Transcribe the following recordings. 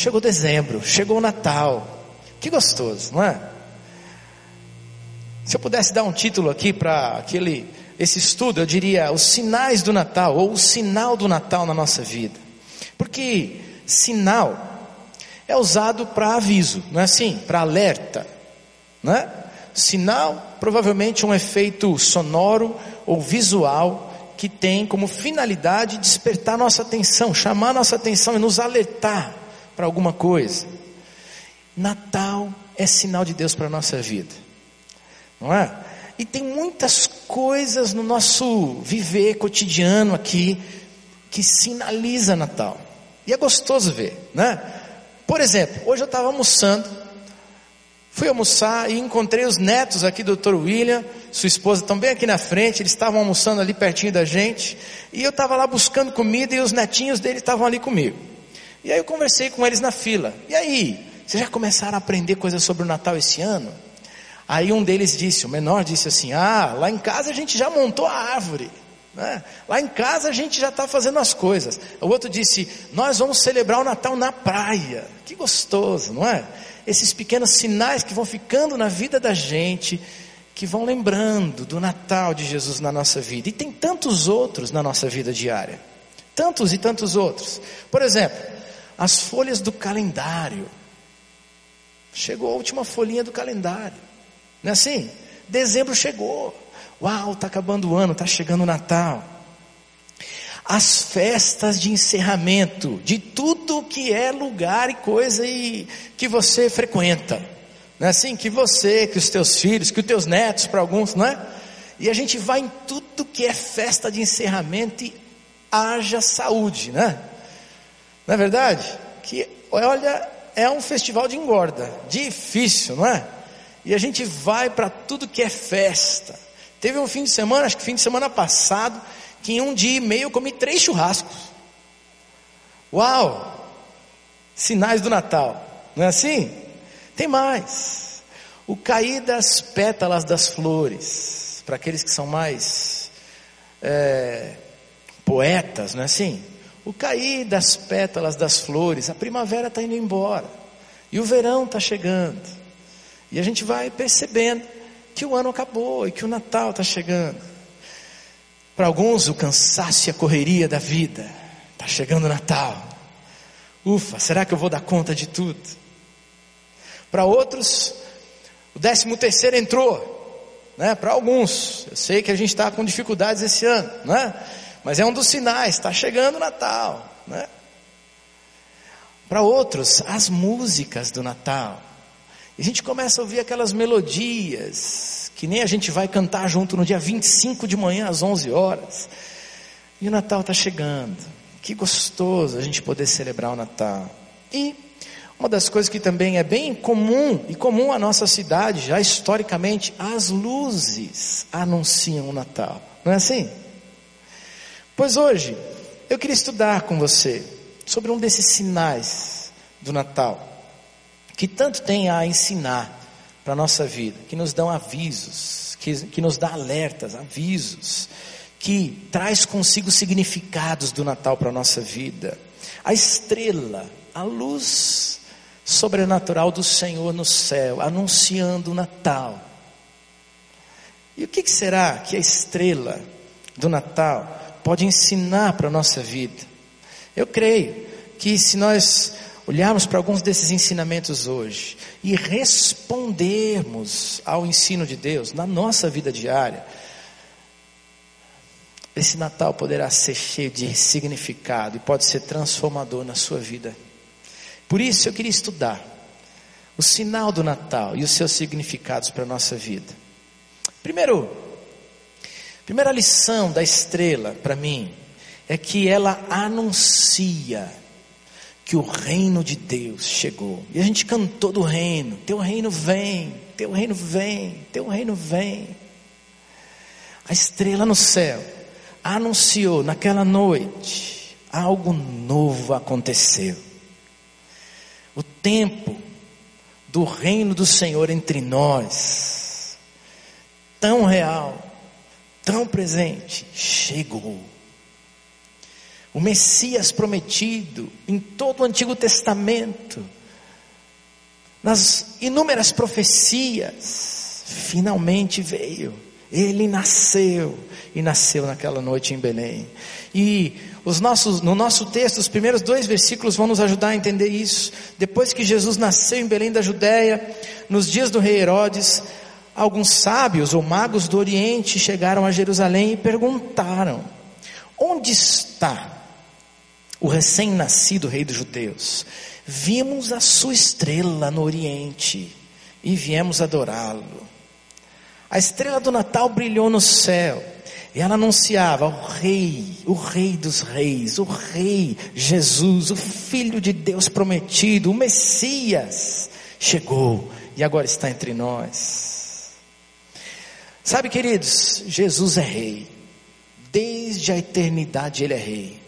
chegou dezembro, chegou o Natal. Que gostoso, não é? Se eu pudesse dar um título aqui para aquele esse estudo, eu diria os sinais do Natal ou o sinal do Natal na nossa vida. Porque sinal é usado para aviso, não é assim? Para alerta, não é? Sinal, provavelmente um efeito sonoro ou visual que tem como finalidade despertar nossa atenção, chamar nossa atenção e nos alertar para alguma coisa. Natal é sinal de Deus para a nossa vida, não é? E tem muitas coisas no nosso viver cotidiano aqui que sinaliza Natal. E é gostoso ver, né? Por exemplo, hoje eu estava almoçando, fui almoçar e encontrei os netos aqui do Dr. William, sua esposa também aqui na frente, eles estavam almoçando ali pertinho da gente, e eu estava lá buscando comida e os netinhos dele estavam ali comigo. E aí eu conversei com eles na fila. E aí, vocês já começaram a aprender coisas sobre o Natal esse ano? Aí um deles disse, o menor disse assim: Ah, lá em casa a gente já montou a árvore. Né? Lá em casa a gente já está fazendo as coisas. O outro disse: Nós vamos celebrar o Natal na praia. Que gostoso, não é? Esses pequenos sinais que vão ficando na vida da gente, que vão lembrando do Natal de Jesus na nossa vida. E tem tantos outros na nossa vida diária. Tantos e tantos outros. Por exemplo, as folhas do calendário. Chegou a última folhinha do calendário. Não é assim? Dezembro chegou. Uau, está acabando o ano, está chegando o Natal. As festas de encerramento de tudo que é lugar e coisa e que você frequenta. Não é assim? Que você, que os teus filhos, que os teus netos, para alguns, não é? E a gente vai em tudo que é festa de encerramento e haja saúde, né? Não é verdade? Que, olha, é um festival de engorda. Difícil, não é? E a gente vai para tudo que é festa. Teve um fim de semana, acho que fim de semana passado, que em um dia e meio eu comi três churrascos. Uau! Sinais do Natal, não é assim? Tem mais. O cair das pétalas das flores, para aqueles que são mais é, poetas, não é assim? O cair das pétalas das flores, a primavera está indo embora, e o verão está chegando. E a gente vai percebendo que o ano acabou e que o Natal está chegando. Para alguns, o cansaço e a correria da vida. Está chegando o Natal. Ufa, será que eu vou dar conta de tudo? Para outros, o décimo terceiro entrou. Né? Para alguns, eu sei que a gente está com dificuldades esse ano, né? Mas é um dos sinais, está chegando o Natal. Né? Para outros, as músicas do Natal. E a gente começa a ouvir aquelas melodias, que nem a gente vai cantar junto no dia 25 de manhã às 11 horas. E o Natal está chegando. Que gostoso a gente poder celebrar o Natal. E uma das coisas que também é bem comum e comum à nossa cidade, já historicamente, as luzes anunciam o Natal. Não é assim? Pois hoje eu queria estudar com você sobre um desses sinais do Natal que tanto tem a ensinar para a nossa vida, que nos dão avisos, que, que nos dá alertas, avisos, que traz consigo significados do Natal para a nossa vida. A estrela, a luz sobrenatural do Senhor no céu, anunciando o Natal. E o que, que será que a estrela do Natal pode ensinar para a nossa vida? Eu creio que se nós olharmos para alguns desses ensinamentos hoje e respondermos ao ensino de Deus na nossa vida diária, esse Natal poderá ser cheio de significado e pode ser transformador na sua vida. Por isso eu queria estudar o sinal do Natal e os seus significados para a nossa vida. Primeiro, primeira lição da estrela para mim é que ela anuncia que o reino de Deus chegou. E a gente cantou do reino: Teu reino vem, Teu reino vem, Teu reino vem. A estrela no céu anunciou naquela noite: algo novo aconteceu. O tempo do reino do Senhor entre nós, tão real, tão presente, chegou. o Messias prometido em todo o Antigo Testamento, nas inúmeras profecias, finalmente veio. Ele nasceu e nasceu naquela noite em Belém. E os nossos, no nosso texto, os primeiros dois versículos vão nos ajudar a entender isso. Depois que Jesus nasceu em Belém da Judéia, nos dias do rei Herodes, alguns sábios ou magos do Oriente chegaram a Jerusalém e perguntaram: Onde está o recém-nascido rei dos judeus? Vimos a sua estrela no Oriente e viemos adorá-lo. A estrela do Natal brilhou no céu e ela anunciava o Rei, o Rei dos Reis, o Rei Jesus, o Filho de Deus prometido, o Messias, chegou e agora está entre nós. Sabe, queridos, Jesus é Rei, desde a eternidade Ele é Rei.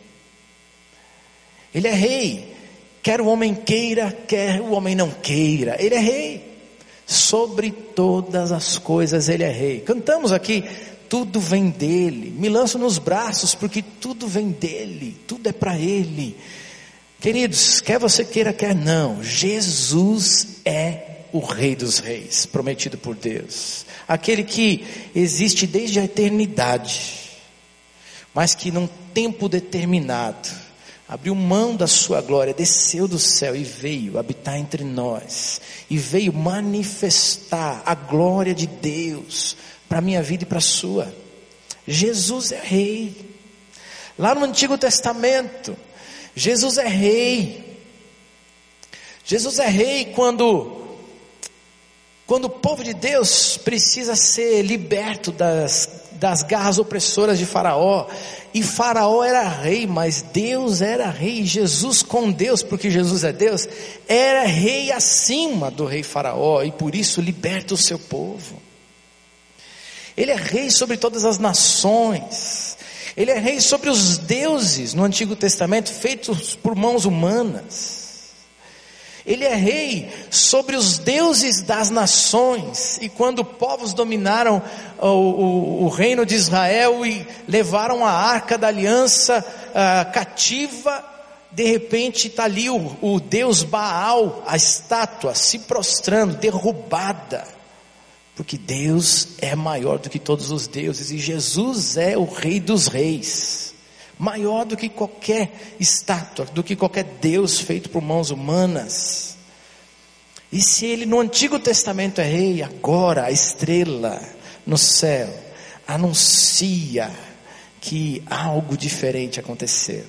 Ele é Rei, quer o homem queira, quer o homem não queira, Ele é Rei. Sobre todas as coisas Ele é Rei. Cantamos aqui tudo vem dele. Me lanço nos braços porque tudo vem dele, tudo é para ele. Queridos, quer você queira, quer não, Jesus é o Rei dos Reis, prometido por Deus, aquele que existe desde a eternidade, mas que num tempo determinado, abriu mão da sua glória, desceu do céu e veio habitar entre nós, e veio manifestar a glória de Deus, para a minha vida e para a sua. Jesus é rei. Lá no Antigo Testamento, Jesus é rei. Jesus é rei quando quando o povo de Deus precisa ser liberto das, das garras opressoras de Faraó, e Faraó era rei, mas Deus era rei, Jesus com Deus, porque Jesus é Deus, era rei acima do rei Faraó, e por isso liberta o seu povo. Ele é rei sobre todas as nações. Ele é rei sobre os deuses no Antigo Testamento feitos por mãos humanas. Ele é rei sobre os deuses das nações. E quando povos dominaram o, o, o reino de Israel e levaram a arca da aliança uh, cativa, de repente está ali o, o Deus Baal, a estátua, se prostrando, derrubada porque Deus é maior do que todos os deuses e Jesus é o Rei dos Reis, maior do que qualquer estátua, do que qualquer Deus feito por mãos humanas. E se ele no Antigo Testamento é rei, agora a estrela no céu anuncia que algo diferente aconteceu.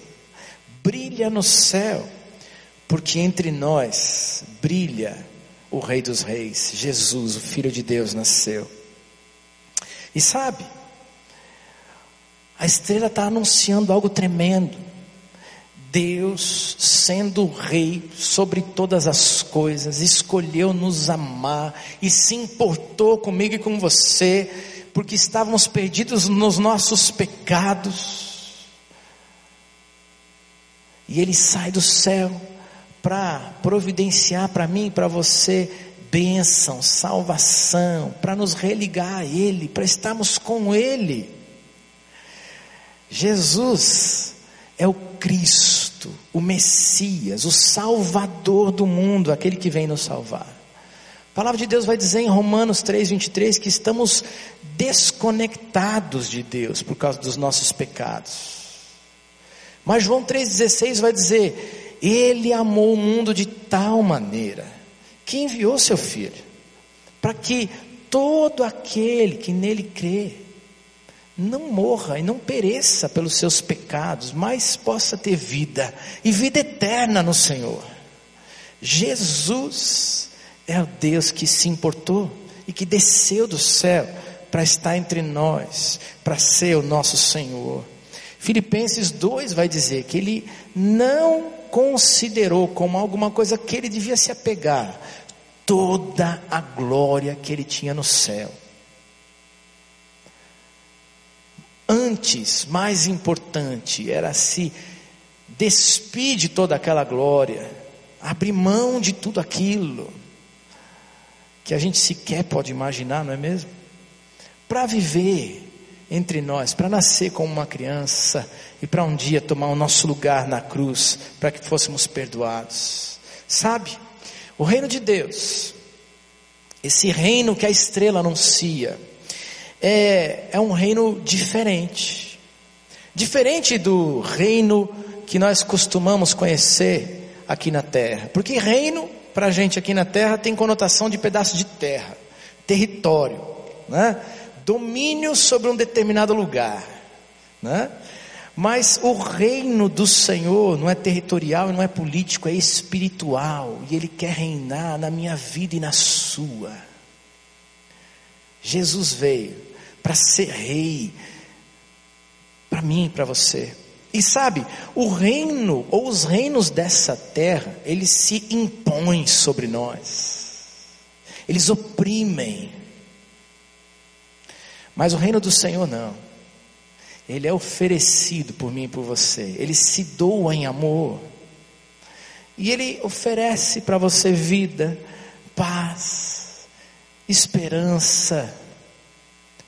Brilha no céu, porque entre nós brilha o Rei dos Reis, Jesus, o Filho de Deus, nasceu. E sabe, a estrela está anunciando algo tremendo. Deus, sendo Rei sobre todas as coisas, escolheu nos amar e se importou comigo e com você, porque estávamos perdidos nos nossos pecados. E Ele sai do céu para providenciar para mim e para você bênção, salvação, para nos religar a Ele, para estarmos com Ele. Jesus é o Cristo, o Messias, o Salvador do mundo, aquele que vem nos salvar. A palavra de Deus vai dizer em Romanos 3, 23 que estamos desconectados de Deus por causa dos nossos pecados. Mas João 3,16 vai dizer: ele amou o mundo de tal maneira que enviou seu filho, para que todo aquele que nele crê não morra e não pereça pelos seus pecados, mas possa ter vida e vida eterna no Senhor. Jesus é o Deus que se importou e que desceu do céu para estar entre nós, para ser o nosso Senhor. Filipenses 2 vai dizer que ele não considerou como alguma coisa que ele devia se apegar toda a glória que ele tinha no céu. Antes, mais importante, era se despir de toda aquela glória, abrir mão de tudo aquilo que a gente sequer pode imaginar, não é mesmo? Para viver entre nós, para nascer como uma criança e para um dia tomar o nosso lugar na cruz, para que fôssemos perdoados. Sabe, o reino de Deus, esse reino que a estrela anuncia, é, é um reino diferente. Diferente do reino que nós costumamos conhecer aqui na terra. Porque reino, para a gente aqui na terra, tem conotação de pedaço de terra, território, né? domínio sobre um determinado lugar. Né? Mas o reino do Senhor não é territorial e não é político, é espiritual. E Ele quer reinar na minha vida e na sua. Jesus veio para ser rei, para mim e para você. E sabe, o reino ou os reinos dessa terra, eles se impõem sobre nós, eles oprimem. Mas o reino do Senhor não, ele é oferecido por mim e por você, ele se doa em amor, e ele oferece para você vida, paz, esperança,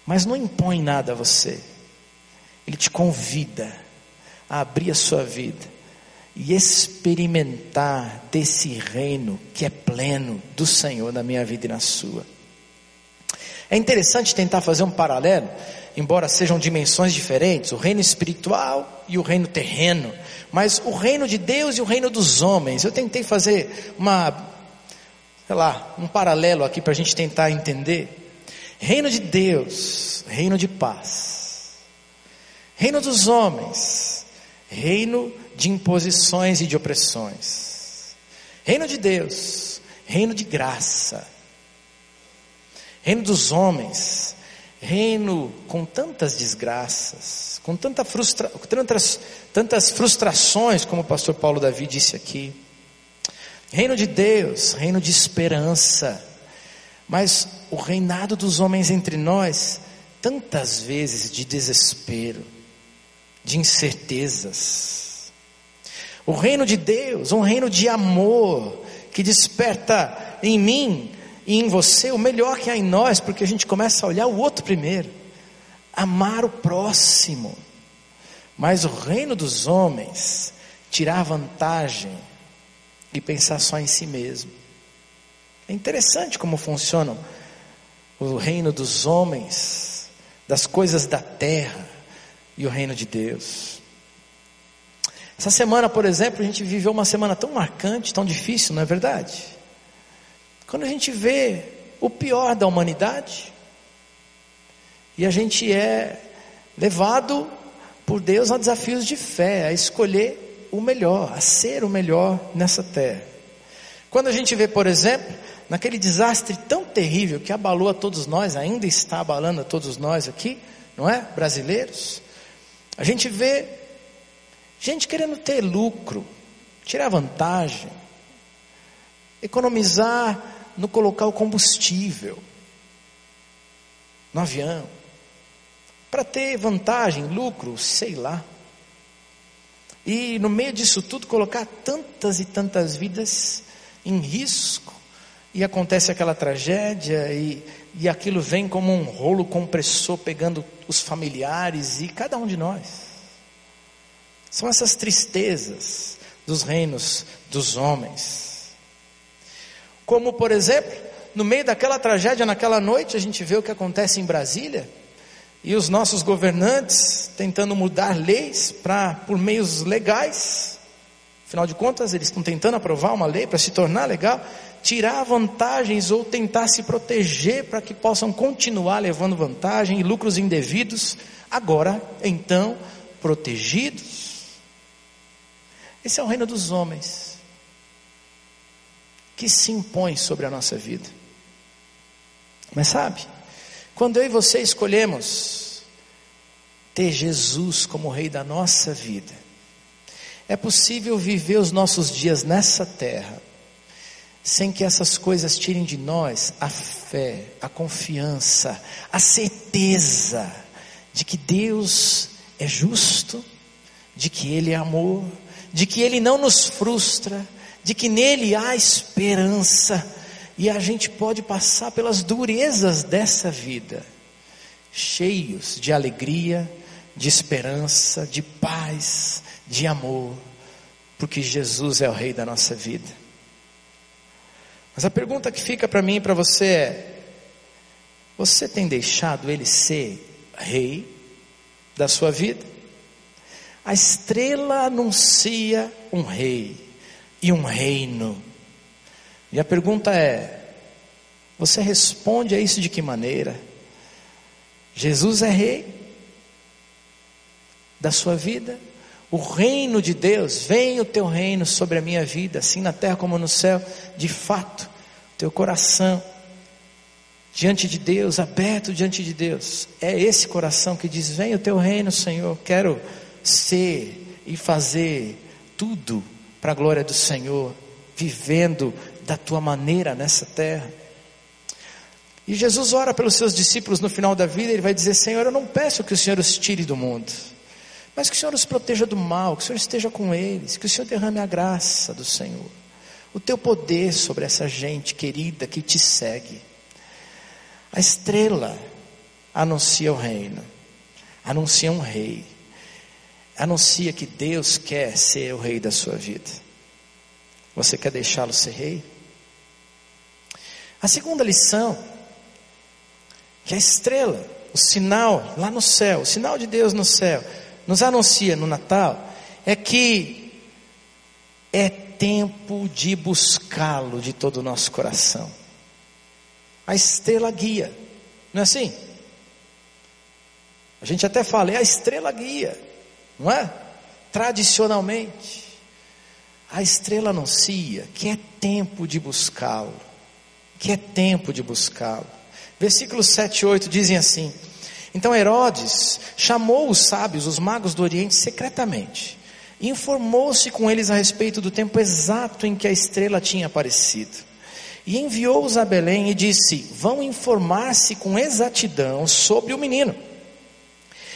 mas não impõe nada a você. Ele te convida a abrir a sua vida e experimentar desse reino que é pleno do Senhor na minha vida e na sua. É interessante tentar fazer um paralelo, embora sejam dimensões diferentes, o reino espiritual e o reino terreno, mas o reino de Deus e o reino dos homens. Eu tentei fazer uma, sei lá, um paralelo aqui para a gente tentar entender. Reino de Deus, reino de paz. Reino dos homens, reino de imposições e de opressões. Reino de Deus, reino de graça. Reino dos homens, reino com tantas desgraças, com tanta frustra, tantas, tantas frustrações, como o pastor Paulo Davi disse aqui. Reino de Deus, reino de esperança mas o reinado dos homens entre nós, tantas vezes de desespero, de incertezas. O reino de Deus, um reino de amor, que desperta em mim e em você o melhor que há em nós, porque a gente começa a olhar o outro primeiro, amar o próximo. Mas o reino dos homens, tirar vantagem e pensar só em si mesmo. É interessante como funciona o reino dos homens, das coisas da terra e o reino de Deus. Essa semana, por exemplo, a gente viveu uma semana tão marcante, tão difícil, não é verdade? Quando a gente vê o pior da humanidade e a gente é levado por Deus a desafios de fé, a escolher o melhor, a ser o melhor nessa terra. Quando a gente vê, por exemplo, naquele desastre tão terrível que abalou a todos nós, ainda está abalando a todos nós aqui, não é? Brasileiros. A gente vê gente querendo ter lucro, tirar vantagem, economizar no colocar o combustível no avião, para ter vantagem, lucro, sei lá. E no meio disso tudo colocar tantas e tantas vidas em risco e acontece aquela tragédia e, e aquilo vem como um rolo compressor pegando os familiares e cada um de nós. São essas tristezas dos reinos dos homens. Como, por exemplo, no meio daquela tragédia, naquela noite, a gente vê o que acontece em Brasília e os nossos governantes tentando mudar leis para por meios legais. Afinal de contas, eles estão tentando aprovar uma lei para se tornar legal tirar vantagens ou tentar se proteger para que possam continuar levando vantagem e lucros indevidos, agora, então, protegidos. Esse é o reino dos homens que se impõe sobre a nossa vida. Mas sabe, quando eu e você escolhemos ter Jesus como Rei da nossa vida, é possível viver os nossos dias nessa terra sem que essas coisas tirem de nós a fé, a confiança, a certeza de que Deus é justo, de que Ele é amor, de que Ele não nos frustra, de que nele há esperança. E a gente pode passar pelas durezas dessa vida, cheios de alegria, de esperança, de paz, de amor, porque Jesus é o Rei da nossa vida. Mas a pergunta que fica para mim e para você é: você tem deixado Ele ser Rei da sua vida? A estrela anuncia um Rei e um reino. E a pergunta é: você responde a isso de que maneira? Jesus é Rei da sua vida? O reino de Deus, vem o teu reino sobre a minha vida, assim na terra como no céu, de fato, teu coração diante de Deus, aberto diante de Deus, é esse coração que diz: Vem o teu reino, Senhor, quero ser e fazer tudo para a glória do Senhor, vivendo da tua maneira nessa terra. E Jesus ora pelos seus discípulos no final da vida, ele vai dizer: Senhor, eu não peço que o Senhor os tire do mundo, mas que o Senhor os proteja do mal, que o Senhor esteja com eles, que o Senhor derrame a graça do Senhor, o teu poder sobre essa gente querida que te segue. A estrela anuncia o reino, anuncia um rei, anuncia que Deus quer ser o rei da sua vida. Você quer deixá-lo ser rei? A segunda lição, que a estrela, o sinal lá no céu, o sinal de Deus no céu, nos anuncia no Natal é que é tempo de buscá-lo de todo o nosso coração. A estrela guia, não é assim? A gente até fala, é a estrela guia, não é? Tradicionalmente, a estrela anuncia que é tempo de buscá-lo, que é tempo de buscá-lo. Versículos 7 e 8 dizem assim: então Herodes chamou os sábios, os magos do Oriente, secretamente, e informou-se com eles a respeito do tempo exato em que a estrela tinha aparecido. E enviou-os a Belém e disse: Vão informar-se com exatidão sobre o menino.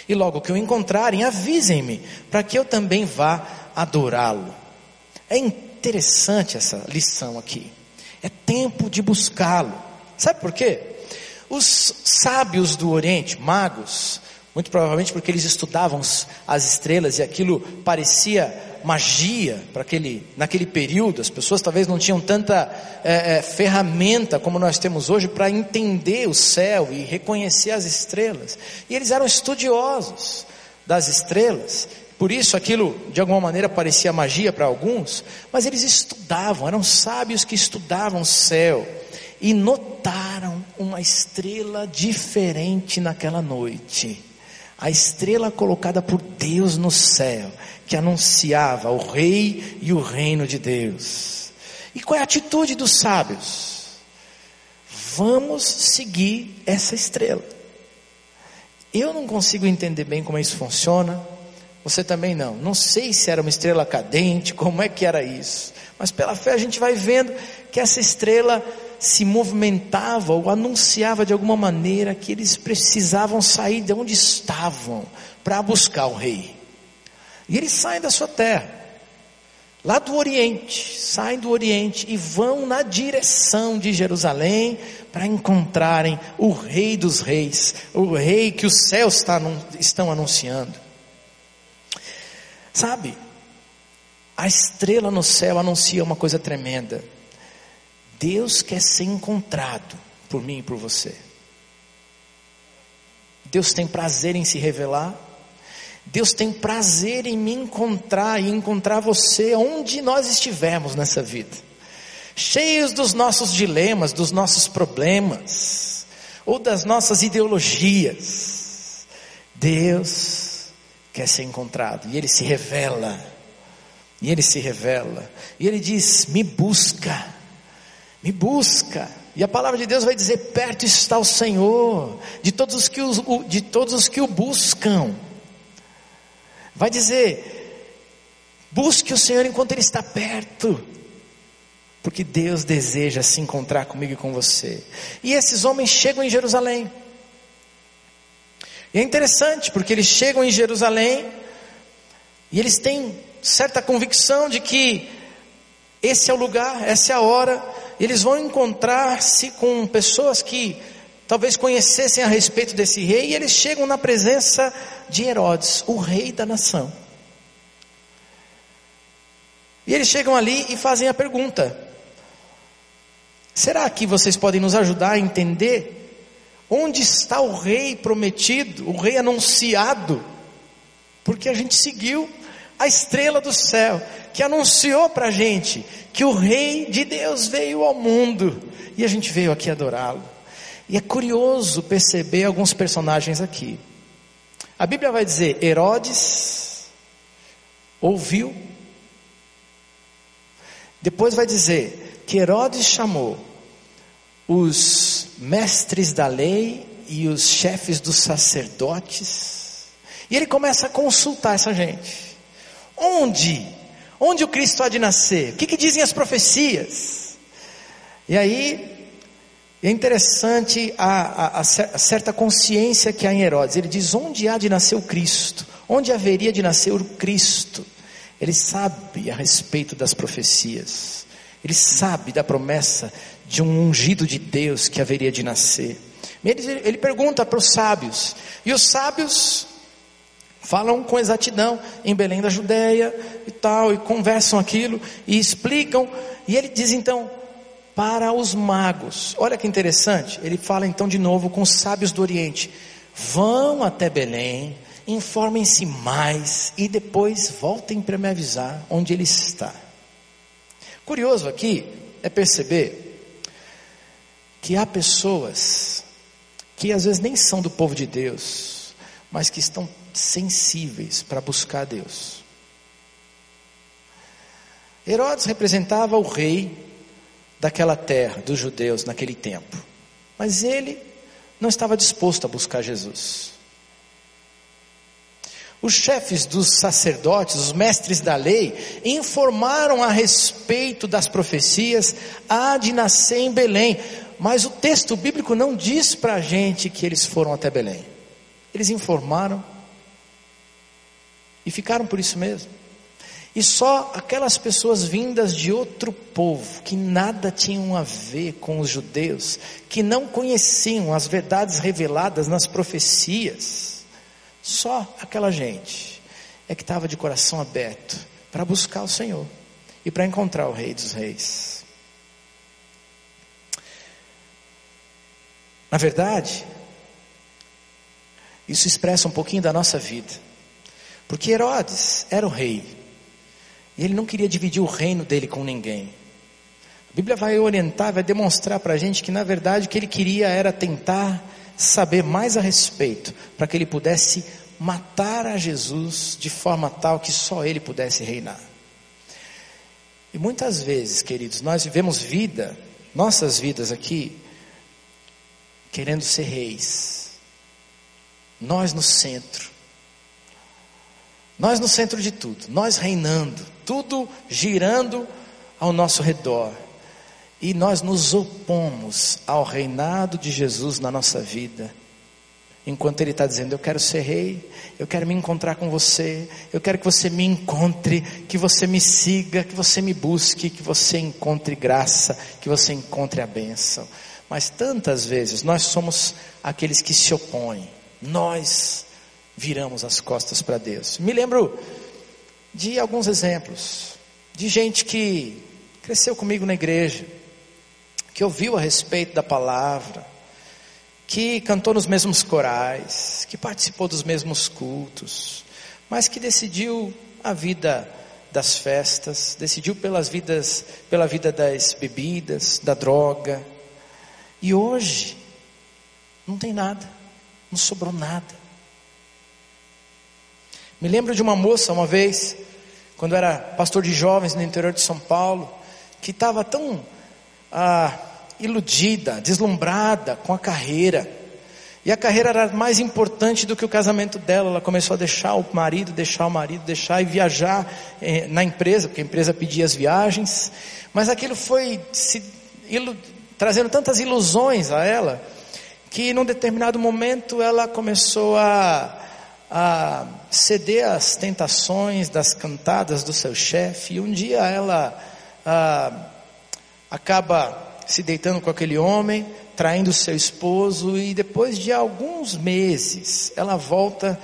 E logo que o encontrarem, avisem-me, para que eu também vá adorá-lo. É interessante essa lição aqui. É tempo de buscá-lo. Sabe por quê? Os sábios do Oriente, magos, muito provavelmente porque eles estudavam as estrelas e aquilo parecia magia para aquele, naquele período. As pessoas talvez não tinham tanta é, é, ferramenta como nós temos hoje para entender o céu e reconhecer as estrelas. E eles eram estudiosos das estrelas. Por isso aquilo de alguma maneira parecia magia para alguns, mas eles estudavam, eram sábios que estudavam o céu e notaram uma estrela diferente naquela noite. A estrela colocada por Deus no céu, que anunciava o rei e o reino de Deus. E qual é a atitude dos sábios? Vamos seguir essa estrela. Eu não consigo entender bem como isso funciona. Você também não. Não sei se era uma estrela cadente, como é que era isso. Mas pela fé a gente vai vendo que essa estrela se movimentava ou anunciava de alguma maneira que eles precisavam sair de onde estavam para buscar o rei. E eles saem da sua terra, lá do Oriente, saem do Oriente e vão na direção de Jerusalém para encontrarem o Rei dos Reis, o Rei que os céus estão anunciando. Sabe, a estrela no céu anuncia uma coisa tremenda. Deus quer ser encontrado por mim e por você. Deus tem prazer em se revelar. Deus tem prazer em me encontrar e encontrar você onde nós estivermos nessa vida. Cheios dos nossos dilemas, dos nossos problemas, ou das nossas ideologias. Deus quer ser encontrado e Ele se revela. E Ele se revela. E Ele diz: Me busca me busca. E a palavra de Deus vai dizer: perto está o Senhor, de todos os que, o, de todos os que o buscam. Vai dizer: busque o Senhor enquanto Ele está perto, porque Deus deseja se encontrar comigo e com você. E esses homens chegam em Jerusalém. E é interessante, porque eles chegam em Jerusalém e eles têm certa convicção de que esse é o lugar, essa é a hora, eles vão encontrar-se com pessoas que talvez conhecessem a respeito desse rei, e eles chegam na presença de Herodes, o rei da nação. E eles chegam ali e fazem a pergunta: será que vocês podem nos ajudar a entender onde está o rei prometido, o rei anunciado? Porque a gente seguiu a estrela do céu, que anunciou para a gente que o Rei de Deus veio ao mundo e a gente veio aqui adorá-lo. E é curioso perceber alguns personagens aqui. A Bíblia vai dizer: Herodes ouviu, depois vai dizer que Herodes chamou os mestres da lei e os chefes dos sacerdotes, e ele começa a consultar essa gente. Onde? Onde o Cristo há de nascer? O que, que dizem as profecias? E aí, é interessante a, a, a, certa consciência que há em Herodes. Ele diz: onde há de nascer o Cristo? Onde haveria de nascer o Cristo? Ele sabe a respeito das profecias. Ele sabe da promessa de um ungido de Deus que haveria de nascer. Ele, ele pergunta para os sábios, e os sábios falam com exatidão em Belém da Judéia e tal, e conversam aquilo e explicam, e ele diz então para os magos. Olha que interessante, ele fala então de novo com os sábios do Oriente: vão até Belém, informem-se mais e depois voltem para me avisar onde ele está. Curioso aqui é perceber que há pessoas que às vezes nem são do povo de Deus, mas que estão sensíveis para buscar Deus. Herodes representava o rei daquela terra, dos judeus, naquele tempo, mas ele não estava disposto a buscar Jesus. Os chefes dos sacerdotes, os mestres da lei, informaram a respeito das profecias, há de nascer em Belém, mas o texto bíblico não diz para a gente que eles foram até Belém. Eles informaram e ficaram por isso mesmo. E só aquelas pessoas vindas de outro povo, que nada tinham a ver com os judeus, que não conheciam as verdades reveladas nas profecias, só aquela gente é que estava de coração aberto para buscar o Senhor e para encontrar o Rei dos Reis. Na verdade, isso expressa um pouquinho da nossa vida. Porque Herodes era o rei. E ele não queria dividir o reino dele com ninguém. A Bíblia vai orientar, vai demonstrar para a gente que na verdade o que ele queria era tentar saber mais a respeito, para que ele pudesse matar a Jesus de forma tal que só ele pudesse reinar. E muitas vezes, queridos, nós vivemos vida, nossas vidas aqui, querendo ser reis. Nós no centro, nós no centro de tudo, nós reinando, tudo girando ao nosso redor. E nós nos opomos ao reinado de Jesus na nossa vida. Enquanto Ele está dizendo: Eu quero ser rei, eu quero me encontrar com você, eu quero que você me encontre, que você me siga, que você me busque, que você encontre graça, que você encontre a bênção. Mas tantas vezes nós somos aqueles que se opõem, nós viramos as costas para Deus. Me lembro de alguns exemplos de gente que cresceu comigo na igreja, que ouviu a respeito da palavra, que cantou nos mesmos corais, que participou dos mesmos cultos, mas que decidiu a vida das festas, decidiu pelas vidas, pela vida das bebidas, da droga. E hoje não tem nada, não sobrou nada. Me lembro de uma moça uma vez, quando era pastor de jovens no interior de São Paulo, que estava tão ah, iludida, deslumbrada com a carreira. E a carreira era mais importante do que o casamento dela. Ela começou a deixar o marido, deixar o marido, deixar e viajar eh, na empresa, porque a empresa pedia as viagens. Mas aquilo foi se, ilu, trazendo tantas ilusões a ela, que num determinado momento ela começou a a ceder às tentações das cantadas do seu chefe, e um dia ela acaba se deitando com aquele homem, traindo seu esposo, e depois de alguns meses, ela volta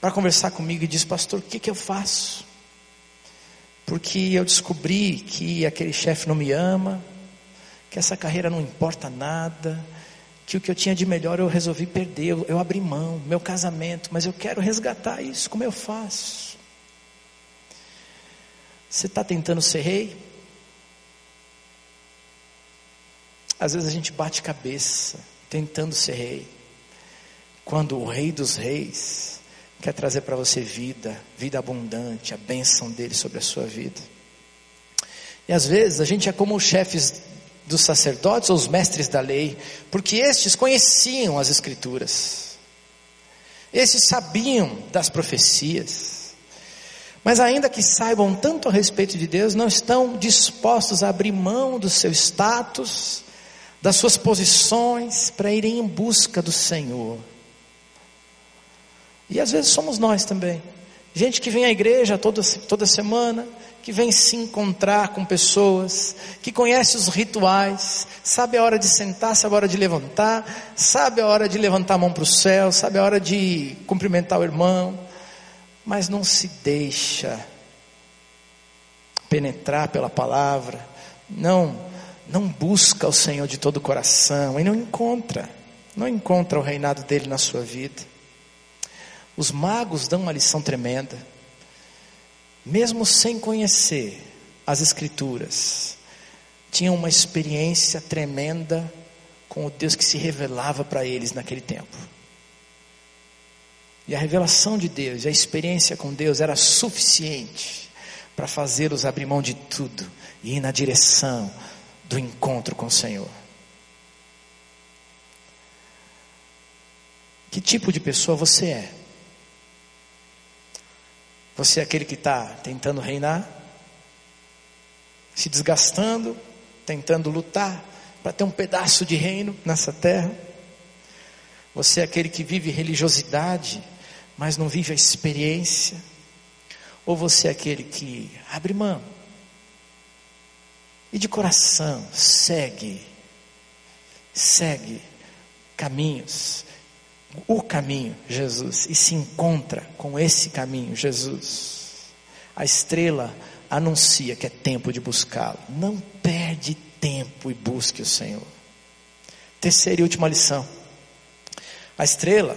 para conversar comigo e diz: Pastor, o que, que eu faço? Porque eu descobri que aquele chefe não me ama, que essa carreira não importa nada, que o que eu tinha de melhor eu resolvi perder, eu, eu abri mão, meu casamento, mas eu quero resgatar isso, como eu faço? Você está tentando ser rei? Às vezes a gente bate cabeça tentando ser rei, quando o Rei dos Reis quer trazer para você vida, vida abundante, a bênção dele sobre a sua vida. E às vezes a gente é como os chefes dos sacerdotes ou os mestres da lei, porque estes conheciam as Escrituras, estes sabiam das profecias, mas ainda que saibam tanto a respeito de Deus, não estão dispostos a abrir mão do seu status, das suas posições, para irem em busca do Senhor. E às vezes somos nós também. Gente que vem à igreja toda, toda semana, que vem se encontrar com pessoas, que conhece os rituais, sabe a hora de sentar, sabe a hora de levantar, sabe a hora de levantar a mão para o céu, sabe a hora de cumprimentar o irmão, mas não se deixa penetrar pela palavra, não, não busca o Senhor de todo o coração e não encontra, não encontra o reinado dele na sua vida. Os magos dão uma lição tremenda, mesmo sem conhecer as Escrituras, tinham uma experiência tremenda com o Deus que se revelava para eles naquele tempo. E a revelação de Deus, a experiência com Deus era suficiente para fazê-los abrir mão de tudo e ir na direção do encontro com o Senhor. Que tipo de pessoa você é? Você é aquele que está tentando reinar, se desgastando, tentando lutar para ter um pedaço de reino nessa terra. Você é aquele que vive religiosidade, mas não vive a experiência. Ou você é aquele que abre mão e de coração segue, segue caminhos o caminho, Jesus, e se encontra com esse caminho, Jesus. A estrela anuncia que é tempo de buscá-lo. Não perde tempo e busque o Senhor. Terceira e última lição. A estrela,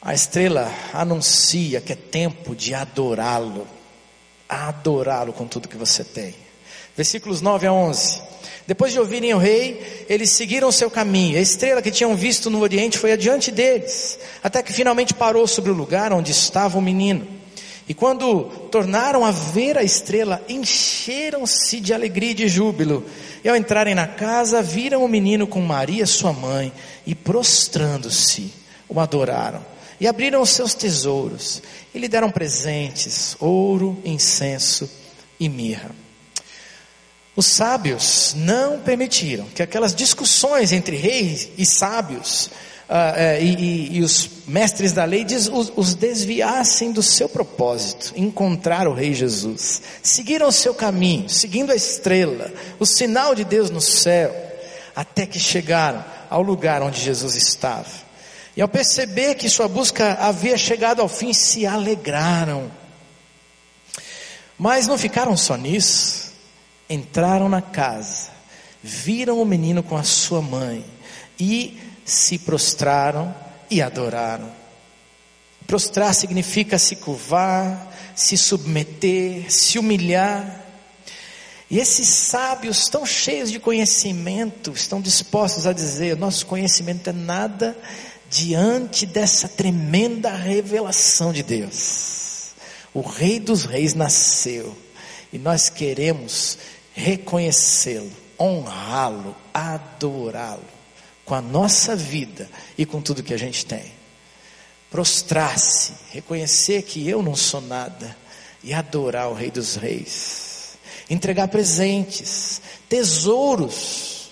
a estrela anuncia que é tempo de adorá-lo. Adorá-lo com tudo que você tem. Versículos 9 a 11. Depois de ouvirem o rei, eles seguiram seu caminho. A estrela que tinham visto no oriente foi adiante deles, até que finalmente parou sobre o lugar onde estava o menino. E quando tornaram a ver a estrela, encheram-se de alegria e de júbilo. E ao entrarem na casa, viram o menino com Maria, sua mãe, e prostrando-se, o adoraram. E abriram os seus tesouros, e lhe deram presentes: ouro, incenso e mirra. Os sábios não permitiram que aquelas discussões entre reis e sábios uh, e, e, e, os mestres da lei os, os desviassem do seu propósito, encontrar o Rei Jesus. Seguiram o seu caminho, seguindo a estrela, o sinal de Deus no céu, até que chegaram ao lugar onde Jesus estava. E ao perceber que sua busca havia chegado ao fim, se alegraram. Mas não ficaram só nisso entraram na casa, viram o menino com a sua mãe e se prostraram e adoraram. Prostrar significa se curvar, se submeter, se humilhar. E esses sábios tão cheios de conhecimento estão dispostos a dizer: nosso conhecimento é nada diante dessa tremenda revelação de Deus. O Rei dos Reis nasceu e nós queremos reconhecê-lo, honrá-lo, adorá-lo com a nossa vida e com tudo que a gente tem. Prostrar-se, reconhecer que eu não sou nada e adorar o Rei dos Reis. Entregar presentes, tesouros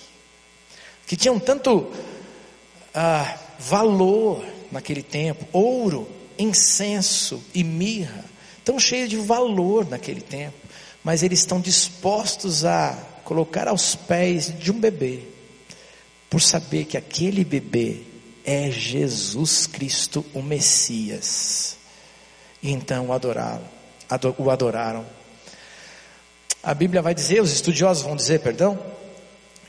que tinham tanto ah, valor naquele tempo, ouro, incenso e mirra, tão cheio de valor naquele tempo mas eles estão dispostos a colocar aos pés de um bebê, por saber que aquele bebê é Jesus Cristo, o Messias. E então o adoraram, o adoraram. A Bíblia vai dizer, os estudiosos vão dizer, perdão,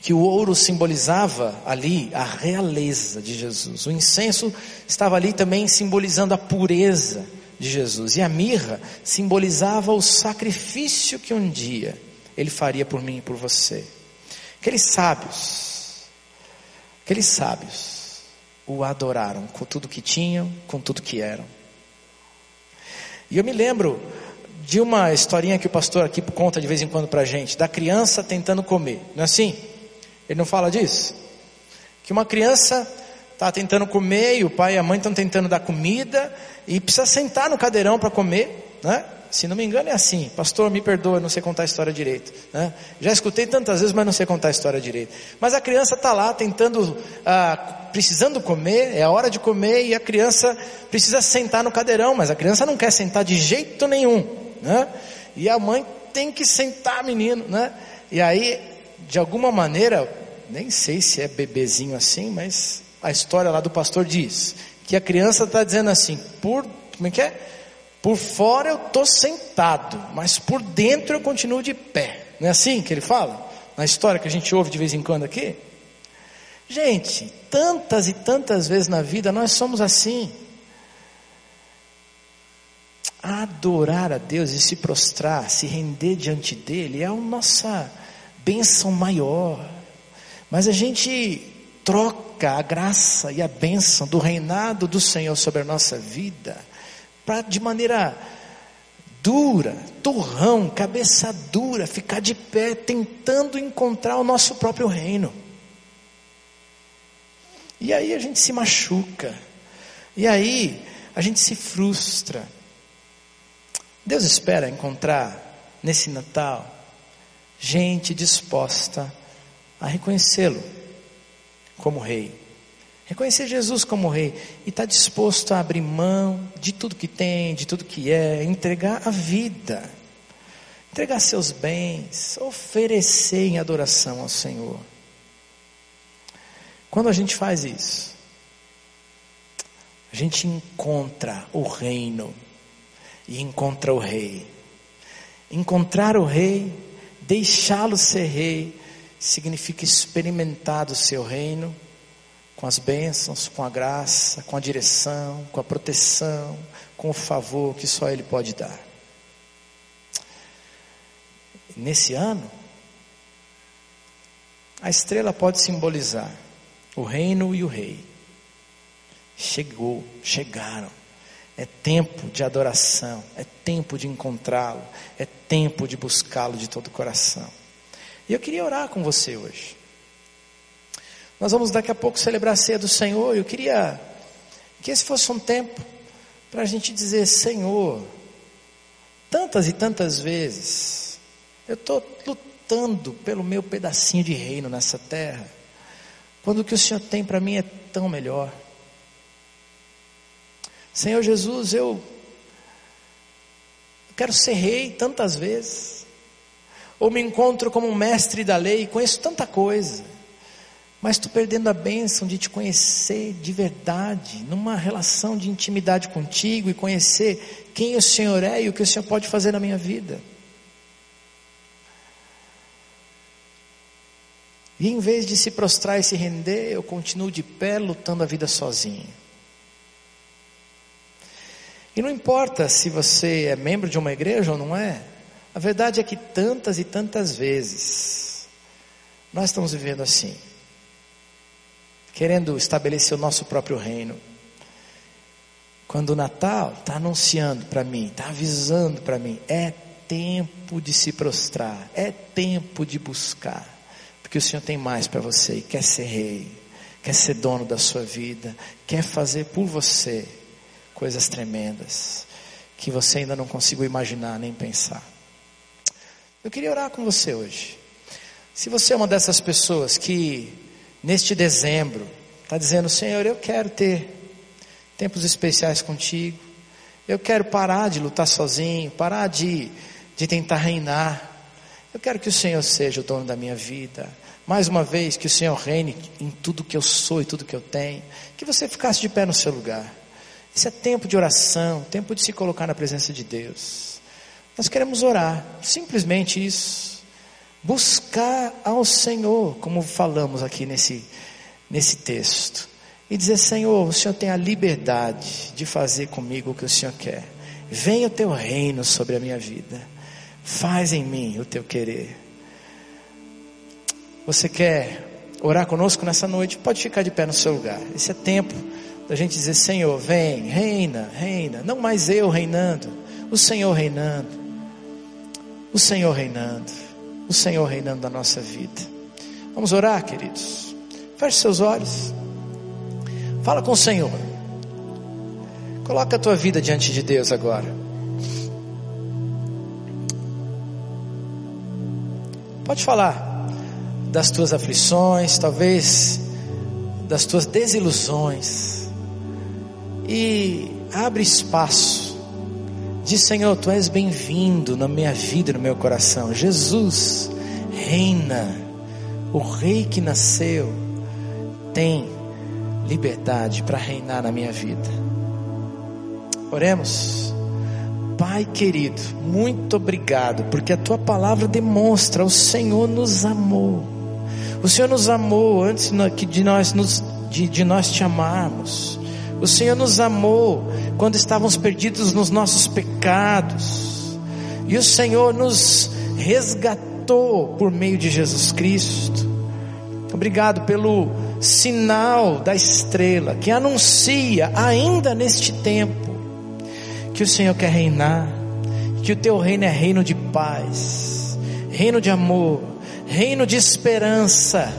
que o ouro simbolizava ali a realeza de Jesus. O incenso estava ali também simbolizando a pureza de Jesus. E a mirra simbolizava o sacrifício que um dia ele faria por mim e por você. Aqueles sábios, aqueles sábios o adoraram com tudo que tinham, com tudo que eram. E eu me lembro de uma historinha que o pastor aqui conta de vez em quando para a gente, da criança tentando comer, não é assim? Ele não fala disso? Que uma criança está tentando comer e o pai e a mãe estão tentando dar comida e precisa sentar no cadeirão para comer, né? Se não me engano é assim, pastor, me perdoa, não sei contar a história direito. Né? Já escutei tantas vezes, mas não sei contar a história direito. Mas a criança está lá tentando, ah, precisando comer, é a hora de comer e a criança precisa sentar no cadeirão, mas a criança não quer sentar de jeito nenhum. Né? E a mãe tem que sentar, menino. Né? E aí, de alguma maneira, nem sei se é bebezinho assim, mas a história lá do pastor diz que a criança está dizendo assim, por, como é que é? Por fora eu estou sentado, mas por dentro eu continuo de pé. Não é assim que ele fala? Na história que a gente ouve de vez em quando aqui? Gente, tantas e tantas vezes na vida nós somos assim. Adorar a Deus e se prostrar, se render diante dEle é a nossa bênção maior. Mas a gente troca a graça e a bênção do reinado do Senhor sobre a nossa vida para de maneira dura, torrão, cabeça dura, ficar de pé tentando encontrar o nosso próprio reino. E aí a gente se machuca. E aí a gente se frustra. Deus espera encontrar nesse Natal gente disposta a reconhecê-lo como Rei. Reconhecer Jesus como Rei e estar tá disposto a abrir mão de tudo que tem, de tudo que é, entregar a vida, entregar seus bens, oferecer em adoração ao Senhor. Quando a gente faz isso, a gente encontra o reino e encontra o Rei. Encontrar o Rei, deixá-lo ser Rei, significa experimentar do seu reino com as bênçãos, com a graça, com a direção, com a proteção, com o favor que só Ele pode dar. Nesse ano, a estrela pode simbolizar o reino e o rei. Chegou, chegaram. É tempo de adoração, é tempo de encontrá-lo, é tempo de buscá-lo de todo o coração. E eu queria orar com você hoje. Nós vamos daqui a pouco celebrar a ceia do Senhor. Eu queria que esse fosse um tempo para a gente dizer: Senhor, tantas e tantas vezes, eu estou lutando pelo meu pedacinho de reino nessa terra, quando o que o Senhor tem para mim é tão melhor. Senhor Jesus, eu quero ser rei tantas vezes ou me encontro como um mestre da lei, conheço tanta coisa, mas estou perdendo a bênção de te conhecer de verdade, numa relação de intimidade contigo e conhecer quem o Senhor é e o que o Senhor pode fazer na minha vida. E em vez de se prostrar e se render, eu continuo de pé lutando a vida sozinho. E não importa se você é membro de uma igreja ou não é, a verdade é que tantas e tantas vezes nós estamos vivendo assim, querendo estabelecer o nosso próprio reino. Quando o Natal está anunciando para mim, está avisando para mim, é tempo de se prostrar, é tempo de buscar, porque o Senhor tem mais para você e quer ser rei, quer ser dono da sua vida, quer fazer por você coisas tremendas que você ainda não conseguiu imaginar nem pensar. Eu queria orar com você hoje. Se você é uma dessas pessoas que, neste dezembro, está dizendo: Senhor, eu quero ter tempos especiais contigo, eu quero parar de lutar sozinho, parar de, de tentar reinar, Eu quero que o Senhor seja o dono da minha vida. Mais uma vez, que o Senhor reine em tudo que eu sou e tudo que eu tenho. Que você ficasse de pé no seu lugar. Isso é tempo de oração, tempo de se colocar na presença de Deus. Nós queremos orar, simplesmente isso. Buscar ao Senhor, como falamos aqui nesse, nesse texto. E dizer: Senhor, o Senhor tem a liberdade de fazer comigo o que o Senhor quer. Venha o teu reino sobre a minha vida. Faz em mim o teu querer. Você quer orar conosco nessa noite? Pode ficar de pé no seu lugar. Esse é tempo da gente dizer: Senhor, vem, reina, reina. Não mais eu reinando, o Senhor reinando. O Senhor reinando. O Senhor reinando da nossa vida. Vamos orar, queridos. Feche seus olhos. Fala com o Senhor. Coloca a tua vida diante de Deus agora. Pode falar das tuas aflições, talvez das tuas desilusões. E abre espaço. Diz, Senhor, tu és bem-vindo na minha vida e no meu coração. Jesus reina. O rei que nasceu tem liberdade para reinar na minha vida. Oremos. Pai querido, muito obrigado, porque a tua palavra demonstra: o Senhor nos amou. O Senhor nos amou antes de nós, de, nós te amarmos. O Senhor nos amou quando estávamos perdidos nos nossos pecados. E o Senhor nos resgatou por meio de Jesus Cristo. Obrigado pelo sinal da estrela que anuncia ainda neste tempo que o Senhor quer reinar, que o teu reino é reino de paz, reino de amor, reino de esperança,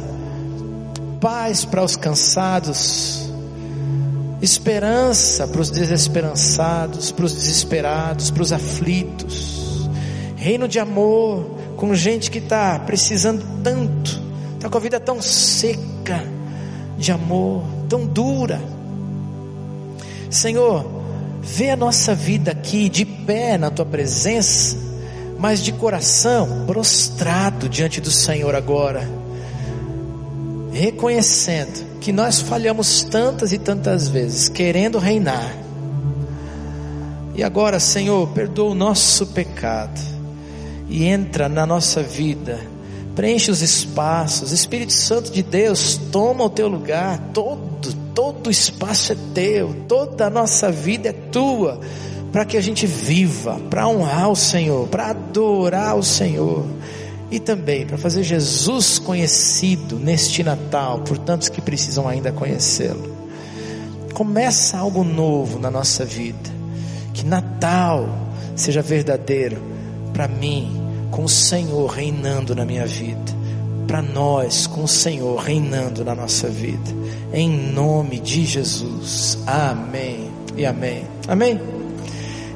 paz para os cansados, esperança para os desesperançados, para os desesperados, para os aflitos, reino de amor com gente que está precisando tanto, está com a vida tão seca de amor, tão dura. Senhor, Vê a nossa vida aqui de pé na tua presença, mas de coração prostrado diante do Senhor agora, reconhecendo que nós falhamos tantas e tantas vezes, querendo reinar. E agora, Senhor, perdoa o nosso pecado e entra na nossa vida, preenche os espaços. Espírito Santo de Deus, toma o teu lugar, todo todo espaço é teu, toda a nossa vida é tua, para que a gente viva, para honrar o Senhor, para adorar o Senhor e também para fazer Jesus conhecido neste Natal por tantos que precisam ainda conhecê-lo. Começa algo novo na nossa vida, que Natal seja verdadeiro para mim, com o Senhor reinando na minha vida para nós com o Senhor reinando na nossa vida. Em nome de Jesus. Amém e amém. Amém.